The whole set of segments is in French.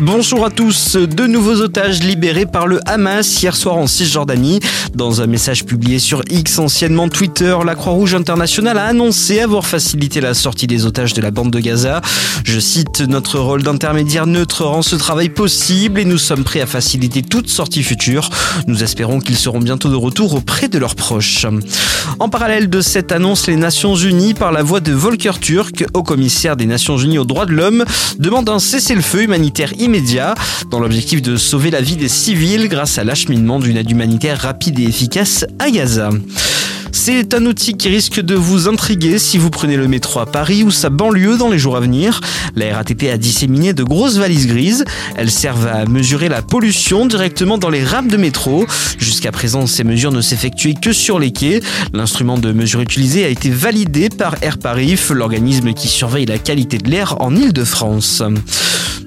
Bonjour à tous. Deux nouveaux otages libérés par le Hamas hier soir en Cisjordanie. Dans un message publié sur X, anciennement Twitter, la Croix-Rouge internationale a annoncé avoir facilité la sortie des otages de la bande de Gaza. Je cite, notre rôle d'intermédiaire neutre rend ce travail possible et nous sommes prêts à faciliter toute sortie future. Nous espérons qu'ils seront bientôt de retour auprès de leurs proches. En parallèle de cette annonce, les Nations Unies, par la voix de Volker Turk, haut commissaire des Nations Unies aux droits de l'homme, demandent un cessez-le-feu humanitaire immédiat dans l'objectif de sauver la vie des civils grâce à l'acheminement d'une aide humanitaire rapide et efficace à Gaza. C'est un outil qui risque de vous intriguer si vous prenez le métro à Paris ou sa banlieue dans les jours à venir. La RATP a disséminé de grosses valises grises. Elles servent à mesurer la pollution directement dans les rames de métro. Jusqu'à présent, ces mesures ne s'effectuaient que sur les quais. L'instrument de mesure utilisé a été validé par Air Paris, l'organisme qui surveille la qualité de l'air en Ile-de-France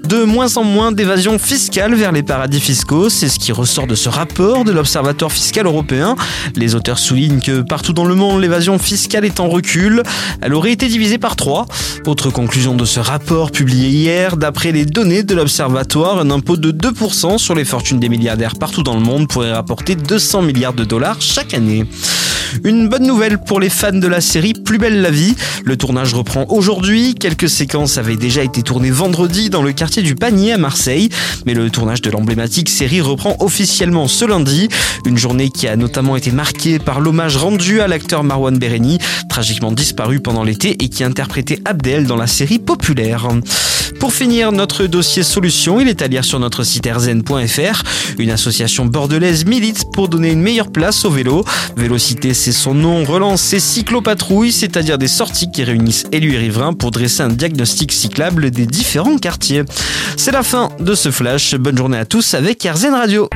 de moins en moins d'évasion fiscale vers les paradis fiscaux. C'est ce qui ressort de ce rapport de l'Observatoire fiscal européen. Les auteurs soulignent que partout dans le monde, l'évasion fiscale est en recul. Elle aurait été divisée par trois. Autre conclusion de ce rapport publié hier, d'après les données de l'Observatoire, un impôt de 2% sur les fortunes des milliardaires partout dans le monde pourrait rapporter 200 milliards de dollars chaque année. Une bonne nouvelle pour les fans de la série Plus belle la vie. Le tournage reprend aujourd'hui. Quelques séquences avaient déjà été tournées vendredi dans le quartier du Panier à Marseille. Mais le tournage de l'emblématique série reprend officiellement ce lundi. Une journée qui a notamment été marquée par l'hommage rendu à l'acteur Marwan Bereni, tragiquement disparu pendant l'été et qui interprétait Abdel dans la série populaire. Pour finir notre dossier solution, il est à lire sur notre site rzn.fr. Une association bordelaise milite pour donner une meilleure place au vélo. Vélocité, c'est son nom, relance ses cyclopatrouilles, c'est-à-dire des sorties qui réunissent élus et riverains pour dresser un diagnostic cyclable des différents quartiers. C'est la fin de ce flash. Bonne journée à tous avec RZN Radio.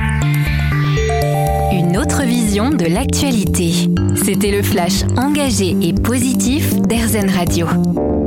Une autre vision de l'actualité. C'était le flash engagé et positif d'RZN Radio.